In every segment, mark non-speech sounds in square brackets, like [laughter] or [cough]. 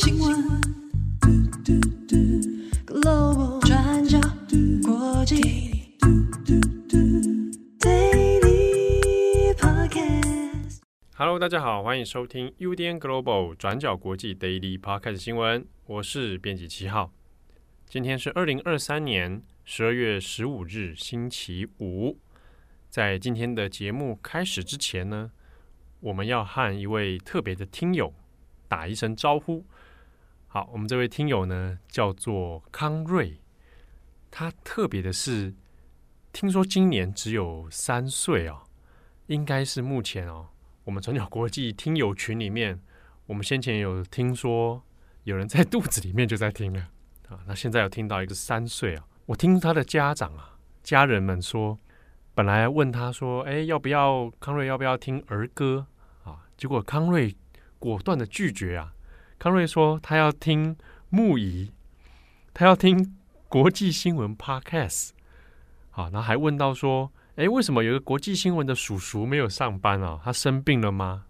新闻，Global 转角国际，Daily Podcast。Hello，大家好，欢迎收听 UDN Global 转角国际 Daily Podcast 新闻，我是编辑七号。今天是二零二三年十二月十五日，星期五。在今天的节目开始之前呢，我们要和一位特别的听友打一声招呼。好，我们这位听友呢叫做康瑞，他特别的是，听说今年只有三岁哦，应该是目前哦，我们转角国际听友群里面，我们先前有听说有人在肚子里面就在听了啊，[laughs] 那现在有听到一个三岁啊，我听他的家长啊，家人们说。本来问他说：“哎，要不要康瑞？要不要听儿歌啊？”结果康瑞果断的拒绝啊！康瑞说他要听木仪，他要听国际新闻 Podcast。好，然后还问到说：“哎，为什么有个国际新闻的叔叔没有上班啊？他生病了吗？”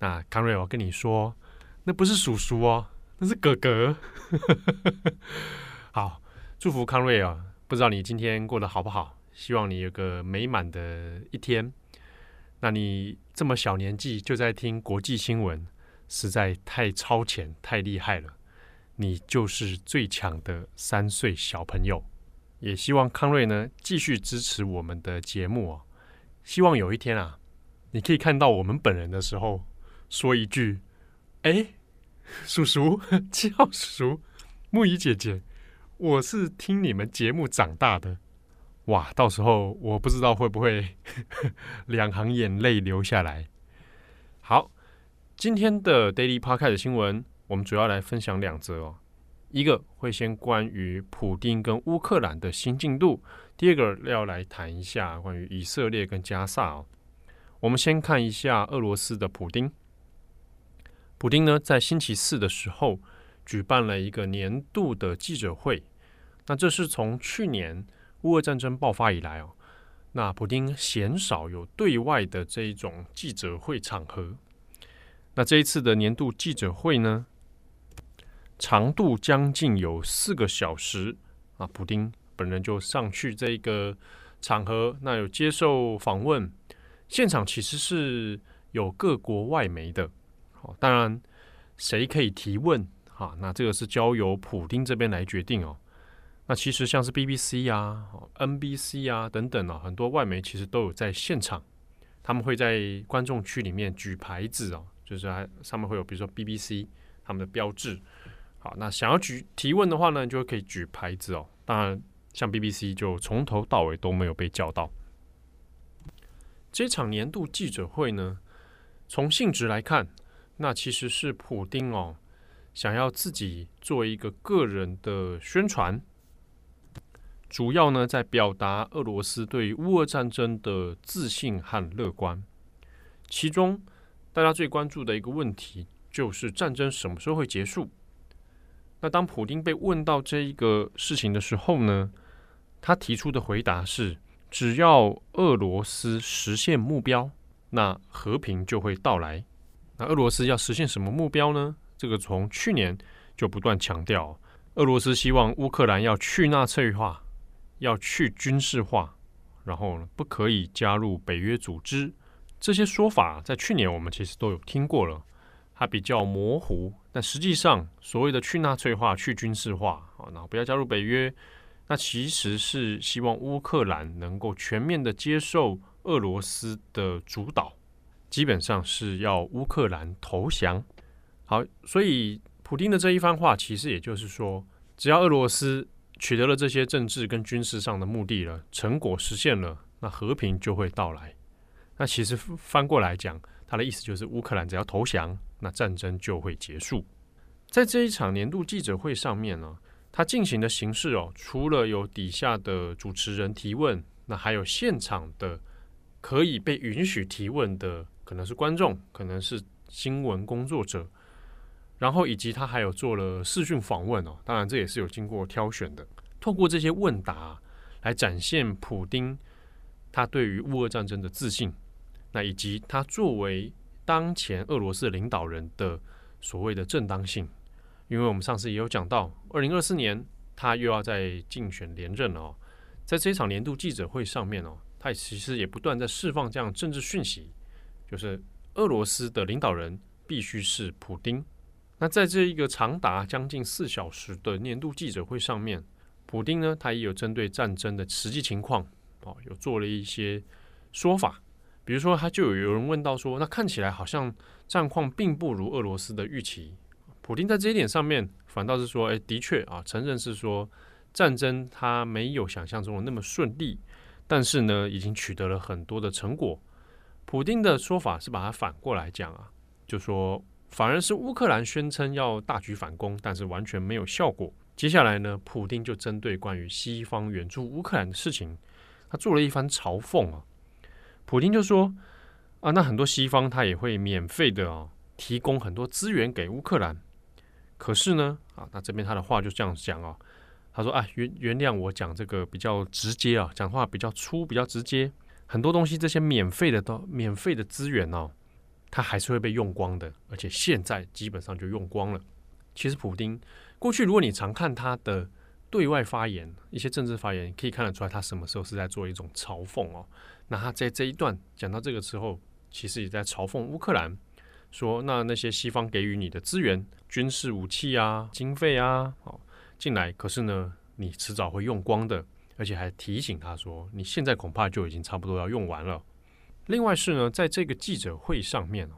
那康瑞，我跟你说，那不是叔叔哦，那是哥哥。[laughs] 好，祝福康瑞啊！不知道你今天过得好不好？希望你有个美满的一天。那你这么小年纪就在听国际新闻，实在太超前、太厉害了。你就是最强的三岁小朋友。也希望康瑞呢继续支持我们的节目哦。希望有一天啊，你可以看到我们本人的时候，说一句：“哎，叔叔，七 [laughs] 号叔叔，木鱼姐姐，我是听你们节目长大的。”哇，到时候我不知道会不会 [laughs] 两行眼泪流下来。好，今天的 Daily Podcast 新闻，我们主要来分享两则哦。一个会先关于普丁跟乌克兰的新进度，第二个要来谈一下关于以色列跟加萨哦。我们先看一下俄罗斯的普丁。普丁呢，在星期四的时候举办了一个年度的记者会，那这是从去年。乌俄战争爆发以来哦，那普丁鲜少有对外的这一种记者会场合。那这一次的年度记者会呢，长度将近有四个小时啊。普丁本人就上去这个场合，那有接受访问。现场其实是有各国外媒的，好，当然谁可以提问啊？那这个是交由普丁这边来决定哦。那其实像是 BBC 啊、NBC 啊等等啊，很多外媒其实都有在现场，他们会在观众区里面举牌子哦，就是还上面会有比如说 BBC 他们的标志。好，那想要举提问的话呢，就可以举牌子哦。当然，像 BBC 就从头到尾都没有被叫到。这场年度记者会呢，从性质来看，那其实是普丁哦想要自己做一个个人的宣传。主要呢，在表达俄罗斯对乌俄战争的自信和乐观。其中，大家最关注的一个问题就是战争什么时候会结束？那当普丁被问到这一个事情的时候呢，他提出的回答是：只要俄罗斯实现目标，那和平就会到来。那俄罗斯要实现什么目标呢？这个从去年就不断强调，俄罗斯希望乌克兰要去纳粹化。要去军事化，然后不可以加入北约组织，这些说法在去年我们其实都有听过了，它比较模糊。但实际上，所谓的去纳粹化、去军事化啊，然后不要加入北约，那其实是希望乌克兰能够全面的接受俄罗斯的主导，基本上是要乌克兰投降。好，所以普丁的这一番话，其实也就是说，只要俄罗斯。取得了这些政治跟军事上的目的了，成果实现了，那和平就会到来。那其实翻过来讲，他的意思就是乌克兰只要投降，那战争就会结束。在这一场年度记者会上面呢，他进行的形式哦，除了有底下的主持人提问，那还有现场的可以被允许提问的，可能是观众，可能是新闻工作者。然后以及他还有做了视讯访问哦，当然这也是有经过挑选的。透过这些问答来展现普丁他对于乌俄战争的自信，那以及他作为当前俄罗斯领导人的所谓的正当性，因为我们上次也有讲到，二零二四年他又要再竞选连任了哦。在这场年度记者会上面哦，他其实也不断在释放这样政治讯息，就是俄罗斯的领导人必须是普丁。那在这一个长达将近四小时的年度记者会上面，普丁呢，他也有针对战争的实际情况哦，有做了一些说法。比如说，他就有有人问到说，那看起来好像战况并不如俄罗斯的预期。普丁在这一点上面反倒是说，哎，的确啊，承认是说战争它没有想象中的那么顺利，但是呢，已经取得了很多的成果。普丁的说法是把它反过来讲啊，就说反而是乌克兰宣称要大举反攻，但是完全没有效果。接下来呢，普丁就针对关于西方援助乌克兰的事情，他做了一番嘲讽啊。普丁就说：“啊，那很多西方他也会免费的啊，提供很多资源给乌克兰。可是呢，啊，那这边他的话就这样讲啊，他说：啊，原原谅我讲这个比较直接啊，讲话比较粗，比较直接。很多东西这些免费的都免费的资源哦，它还是会被用光的，而且现在基本上就用光了。其实普丁过去，如果你常看他的对外发言，一些政治发言，可以看得出来他什么时候是在做一种嘲讽哦。”那他在这一段讲到这个时候，其实也在嘲讽乌克兰，说那那些西方给予你的资源、军事武器啊、经费啊，哦进来，可是呢，你迟早会用光的，而且还提醒他说，你现在恐怕就已经差不多要用完了。另外是呢，在这个记者会上面哦，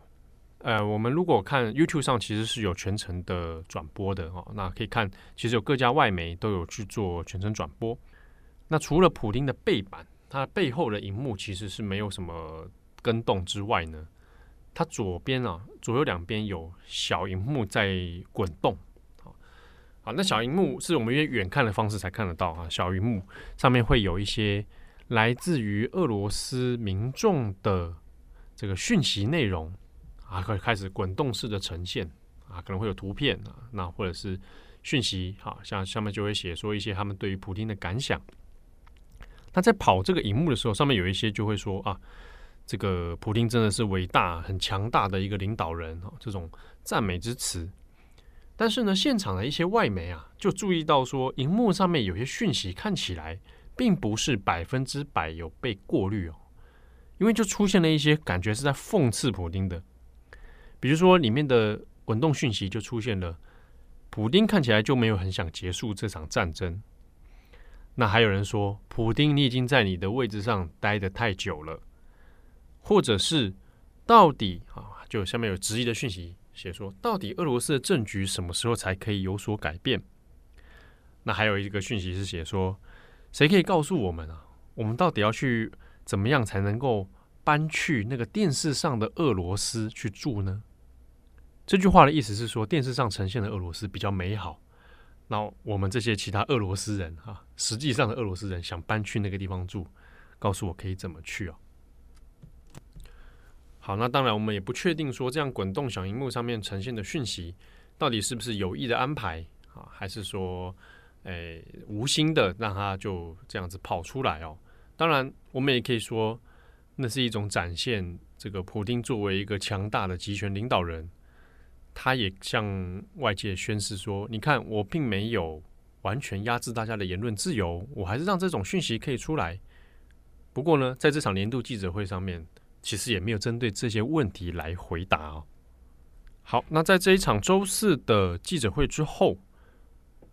呃，我们如果看 YouTube 上其实是有全程的转播的哦，那可以看，其实有各家外媒都有去做全程转播。那除了普丁的背板。它背后的荧幕其实是没有什么跟动之外呢，它左边啊，左右两边有小荧幕在滚动。好，那小荧幕是我们用远看的方式才看得到啊。小荧幕上面会有一些来自于俄罗斯民众的这个讯息内容啊，会开始滚动式的呈现啊，可能会有图片啊，那或者是讯息，好像下面就会写说一些他们对于普丁的感想。那在跑这个荧幕的时候，上面有一些就会说啊，这个普丁真的是伟大、很强大的一个领导人啊，这种赞美之词。但是呢，现场的一些外媒啊，就注意到说，荧幕上面有些讯息看起来并不是百分之百有被过滤哦，因为就出现了一些感觉是在讽刺普丁的，比如说里面的滚动讯息就出现了，普丁看起来就没有很想结束这场战争。那还有人说，普丁，你已经在你的位置上待得太久了，或者是到底啊，就下面有质疑的讯息写说，到底俄罗斯的政局什么时候才可以有所改变？那还有一个讯息是写说，谁可以告诉我们啊？我们到底要去怎么样才能够搬去那个电视上的俄罗斯去住呢？这句话的意思是说，电视上呈现的俄罗斯比较美好。那我们这些其他俄罗斯人啊，实际上的俄罗斯人想搬去那个地方住，告诉我可以怎么去哦。好，那当然我们也不确定说这样滚动小荧幕上面呈现的讯息到底是不是有意的安排啊，还是说诶无心的让他就这样子跑出来哦。当然，我们也可以说那是一种展现这个普丁作为一个强大的集权领导人。他也向外界宣示说：“你看，我并没有完全压制大家的言论自由，我还是让这种讯息可以出来。不过呢，在这场年度记者会上面，其实也没有针对这些问题来回答哦。好，那在这一场周四的记者会之后，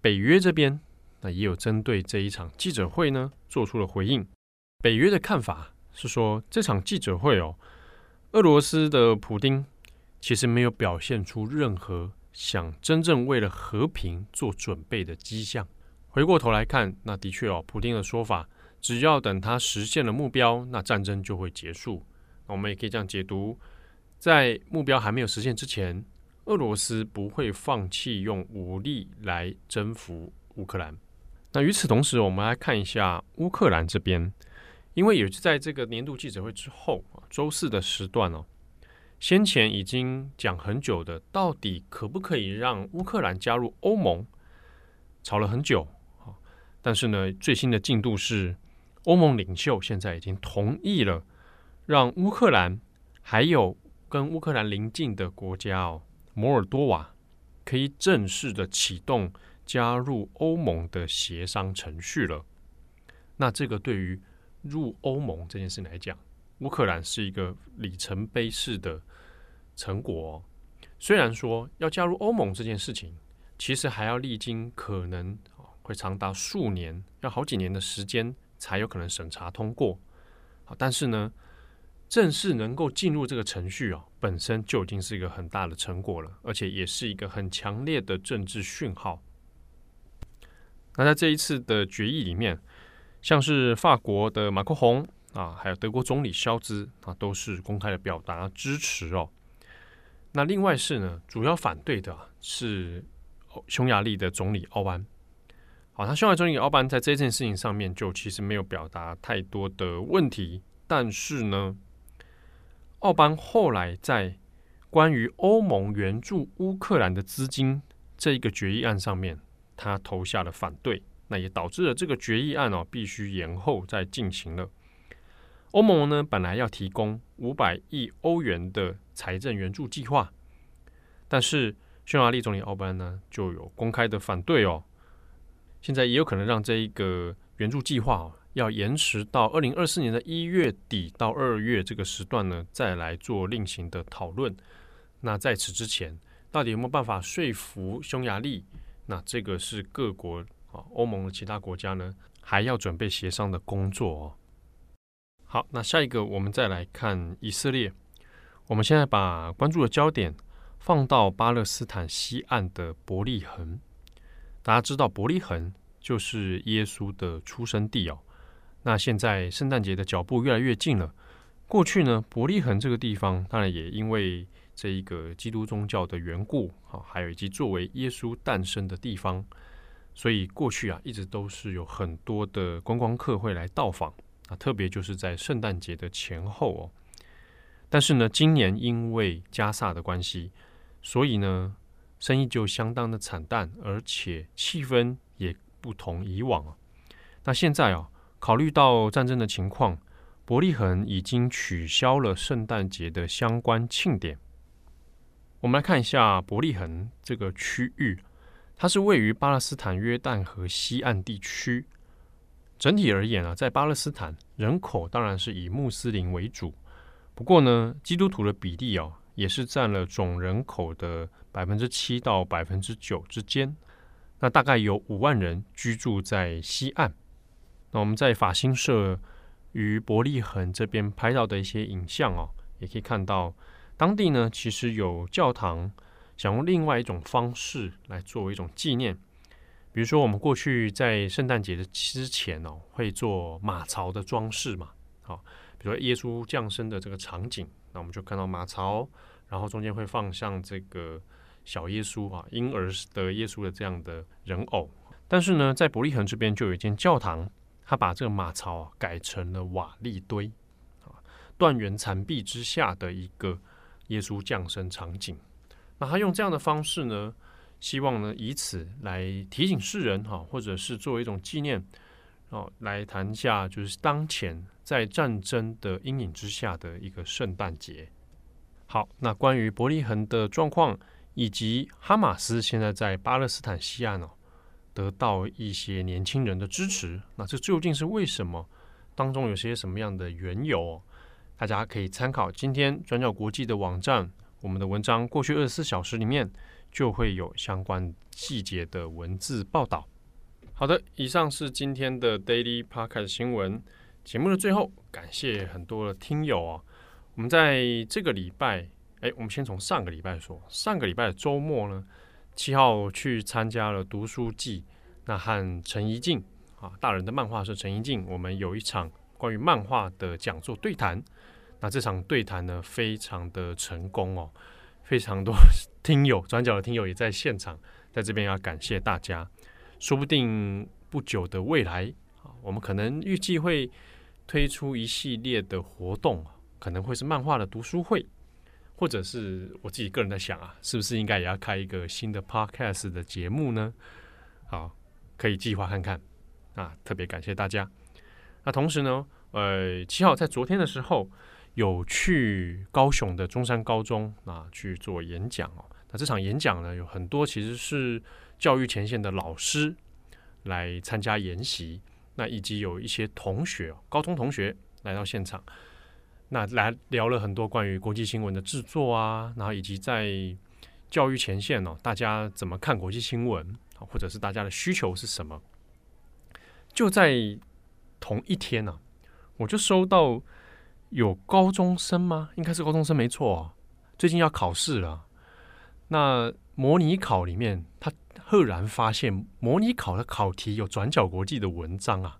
北约这边那也有针对这一场记者会呢做出了回应。北约的看法是说，这场记者会哦，俄罗斯的普丁。”其实没有表现出任何想真正为了和平做准备的迹象。回过头来看，那的确哦，普丁的说法，只要等他实现了目标，那战争就会结束。那我们也可以这样解读：在目标还没有实现之前，俄罗斯不会放弃用武力来征服乌克兰。那与此同时，我们来看一下乌克兰这边，因为也是在这个年度记者会之后，周四的时段哦。先前已经讲很久的，到底可不可以让乌克兰加入欧盟，吵了很久。但是呢，最新的进度是，欧盟领袖现在已经同意了，让乌克兰还有跟乌克兰邻近的国家哦，摩尔多瓦可以正式的启动加入欧盟的协商程序了。那这个对于入欧盟这件事来讲，乌克兰是一个里程碑式的成果。虽然说要加入欧盟这件事情，其实还要历经可能会长达数年，要好几年的时间才有可能审查通过。好，但是呢，正式能够进入这个程序哦，本身就已经是一个很大的成果了，而且也是一个很强烈的政治讯号。那在这一次的决议里面，像是法国的马克宏啊，还有德国总理肖兹啊，都是公开的表达支持哦。那另外是呢，主要反对的是匈牙利的总理奥班。好，他匈牙利总理奥班在这件事情上面就其实没有表达太多的问题，但是呢。奥班后来在关于欧盟援助乌克兰的资金这一个决议案上面，他投下了反对，那也导致了这个决议案哦必须延后再进行了。欧盟呢本来要提供五百亿欧元的财政援助计划，但是匈牙利总理奥班呢就有公开的反对哦，现在也有可能让这一个援助计划哦。要延迟到二零二四年的一月底到二月这个时段呢，再来做另行的讨论。那在此之前，到底有没有办法说服匈牙利？那这个是各国啊，欧盟的其他国家呢，还要准备协商的工作哦。好，那下一个我们再来看以色列。我们现在把关注的焦点放到巴勒斯坦西岸的伯利恒。大家知道伯利恒就是耶稣的出生地哦。那现在圣诞节的脚步越来越近了。过去呢，伯利恒这个地方，当然也因为这一个基督宗教的缘故，啊，还有以及作为耶稣诞生的地方，所以过去啊，一直都是有很多的观光客会来到访啊，特别就是在圣诞节的前后哦。但是呢，今年因为加萨的关系，所以呢，生意就相当的惨淡，而且气氛也不同以往啊。那现在啊。考虑到战争的情况，伯利恒已经取消了圣诞节的相关庆典。我们来看一下伯利恒这个区域，它是位于巴勒斯坦约旦河西岸地区。整体而言啊，在巴勒斯坦人口当然是以穆斯林为主，不过呢，基督徒的比例啊，也是占了总人口的百分之七到百分之九之间。那大概有五万人居住在西岸。那我们在法新社与伯利恒这边拍到的一些影像哦，也可以看到当地呢，其实有教堂想用另外一种方式来作为一种纪念。比如说，我们过去在圣诞节的之前哦，会做马槽的装饰嘛，好，比如说耶稣降生的这个场景，那我们就看到马槽，然后中间会放上这个小耶稣啊，婴儿的耶稣的这样的人偶。但是呢，在伯利恒这边就有一间教堂。他把这个马槽改成了瓦砾堆，啊，断垣残壁之下的一个耶稣降生场景。那他用这样的方式呢，希望呢以此来提醒世人哈，或者是作为一种纪念哦，来谈一下就是当前在战争的阴影之下的一个圣诞节。好，那关于伯利恒的状况，以及哈马斯现在在巴勒斯坦西岸哦。得到一些年轻人的支持，那这究竟是为什么？当中有些什么样的缘由？大家可以参考今天转角国际的网站，我们的文章过去二十四小时里面就会有相关细节的文字报道。好的，以上是今天的 Daily Podcast 新闻节目的最后，感谢很多的听友哦。我们在这个礼拜，哎，我们先从上个礼拜说，上个礼拜的周末呢。七号去参加了读书季，那和陈怡静啊，大人的漫画社陈怡静，我们有一场关于漫画的讲座对谈。那这场对谈呢，非常的成功哦，[laughs] 非常多 [laughs] 听友转角的听友也在现场，在这边要感谢大家。说不定不久的未来啊，我们可能预计会推出一系列的活动，可能会是漫画的读书会。或者是我自己个人在想啊，是不是应该也要开一个新的 podcast 的节目呢？好，可以计划看看啊。特别感谢大家。那同时呢，呃，七号在昨天的时候有去高雄的中山高中啊去做演讲哦。那这场演讲呢，有很多其实是教育前线的老师来参加研习，那以及有一些同学，高中同学来到现场，那来聊了很多关于国际新闻的制作啊，然后以及在教育前线哦，大家怎么看国际新闻，或者是大家的需求是什么？就在同一天呢、啊，我就收到有高中生吗？应该是高中生没错啊，最近要考试了。那模拟考里面，他赫然发现模拟考的考题有转角国际的文章啊！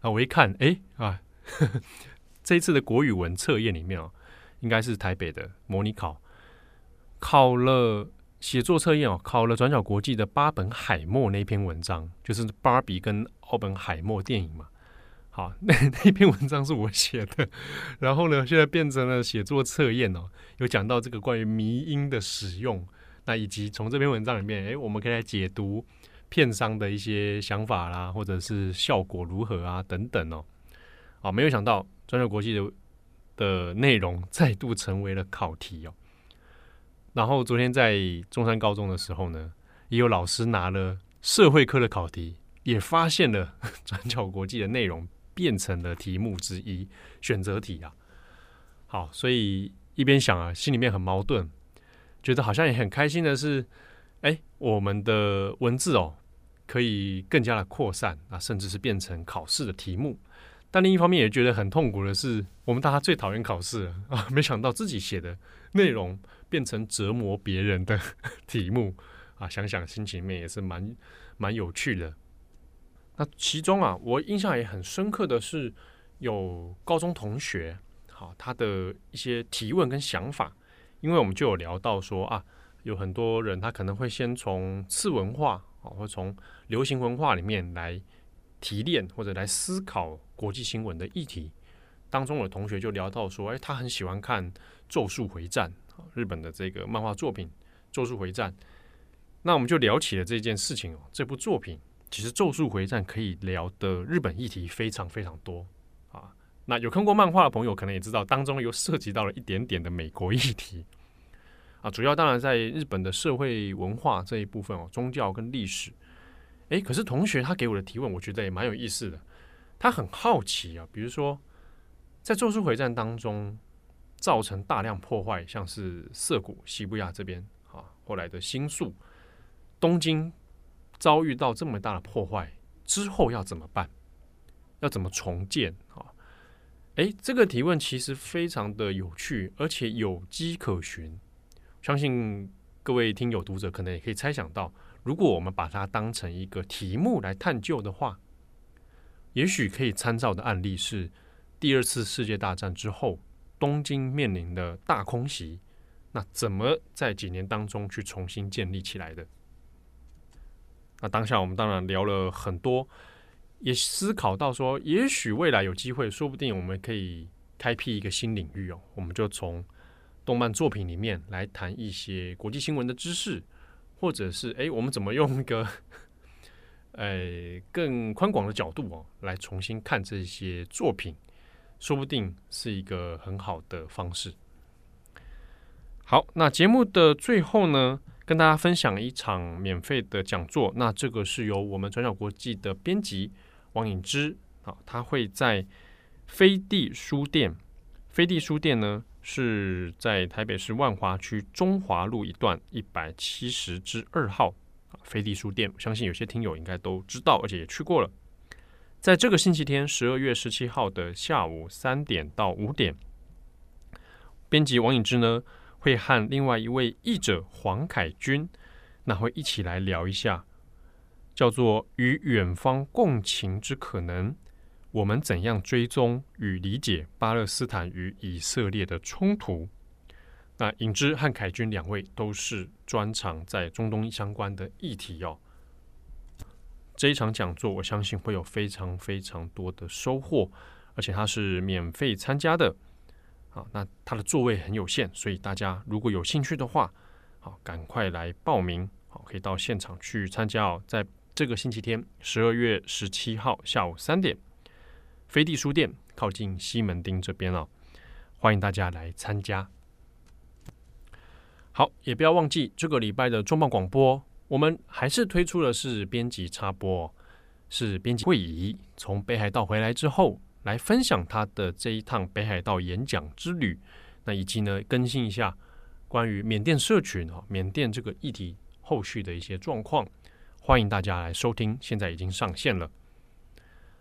啊，我一看，哎啊呵呵，这一次的国语文测验里面哦，应该是台北的模拟考，考了写作测验哦，考了转角国际的巴本海默那篇文章，就是芭比跟奥本海默电影嘛。好，[laughs] 那那篇文章是我写的，[laughs] 然后呢，现在变成了写作测验哦，有讲到这个关于迷因的使用。那以及从这篇文章里面，哎，我们可以来解读片商的一些想法啦，或者是效果如何啊，等等哦。啊，没有想到转角国际的的内容再度成为了考题哦。然后昨天在中山高中的时候呢，也有老师拿了社会科的考题，也发现了转角国际的内容变成了题目之一，选择题啊。好，所以一边想啊，心里面很矛盾。觉得好像也很开心的是，哎，我们的文字哦，可以更加的扩散啊，甚至是变成考试的题目。但另一方面也觉得很痛苦的是，我们大家最讨厌考试 [laughs] 啊，没想到自己写的内容变成折磨别人的题目啊，想想心情面也是蛮蛮有趣的。那其中啊，我印象也很深刻的是，有高中同学，好，他的一些提问跟想法。因为我们就有聊到说啊，有很多人他可能会先从次文化啊，或从流行文化里面来提炼或者来思考国际新闻的议题。当中有同学就聊到说，哎，他很喜欢看《咒术回战》日本的这个漫画作品《咒术回战》。那我们就聊起了这件事情哦。这部作品其实《咒术回战》可以聊的日本议题非常非常多啊。那有看过漫画的朋友可能也知道，当中又涉及到了一点点的美国议题啊。主要当然在日本的社会文化这一部分哦，宗教跟历史。诶，可是同学他给我的提问，我觉得也蛮有意思的。他很好奇啊，比如说在咒术回战当中造成大量破坏，像是涩谷、西布亚这边啊，后来的新宿、东京遭遇到这么大的破坏之后要怎么办？要怎么重建啊？诶，这个提问其实非常的有趣，而且有迹可循。相信各位听友读者可能也可以猜想到，如果我们把它当成一个题目来探究的话，也许可以参照的案例是第二次世界大战之后，东京面临的大空袭，那怎么在几年当中去重新建立起来的？那当下我们当然聊了很多。也思考到说，也许未来有机会，说不定我们可以开辟一个新领域哦。我们就从动漫作品里面来谈一些国际新闻的知识，或者是哎，我们怎么用一个 [laughs] 呃更宽广的角度哦，来重新看这些作品，说不定是一个很好的方式。好，那节目的最后呢，跟大家分享一场免费的讲座。那这个是由我们转角国际的编辑。王颖之啊，他会在飞地书店。飞地书店呢，是在台北市万华区中华路一段一百七十之二号。飞地书店，相信有些听友应该都知道，而且也去过了。在这个星期天，十二月十七号的下午三点到五点，编辑王颖之呢，会和另外一位译者黄凯军，那会一起来聊一下。叫做与远方共情之可能，我们怎样追踪与理解巴勒斯坦与以色列的冲突？那颖之和凯军两位都是专长在中东相关的议题哦。这一场讲座，我相信会有非常非常多的收获，而且它是免费参加的。好，那它的座位很有限，所以大家如果有兴趣的话，好，赶快来报名，好，可以到现场去参加哦，在。这个星期天，十二月十七号下午三点，飞地书店靠近西门町这边哦，欢迎大家来参加。好，也不要忘记这个礼拜的重磅广播，我们还是推出的是编辑插播，是编辑会议从北海道回来之后来分享他的这一趟北海道演讲之旅，那以及呢更新一下关于缅甸社群啊、缅甸这个议题后续的一些状况，欢迎大家来收听，现在已经上线了。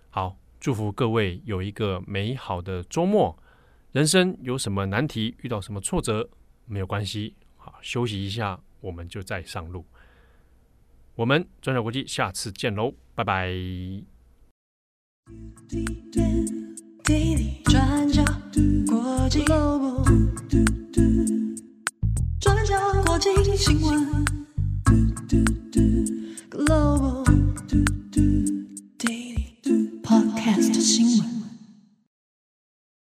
好，祝福各位有一个美好的周末。人生有什么难题，遇到什么挫折，没有关系好，休息一下，我们就再上路。我们转角国际下次见喽，拜拜。滴滴转角国际 Global，转角国际新闻 Global。新闻。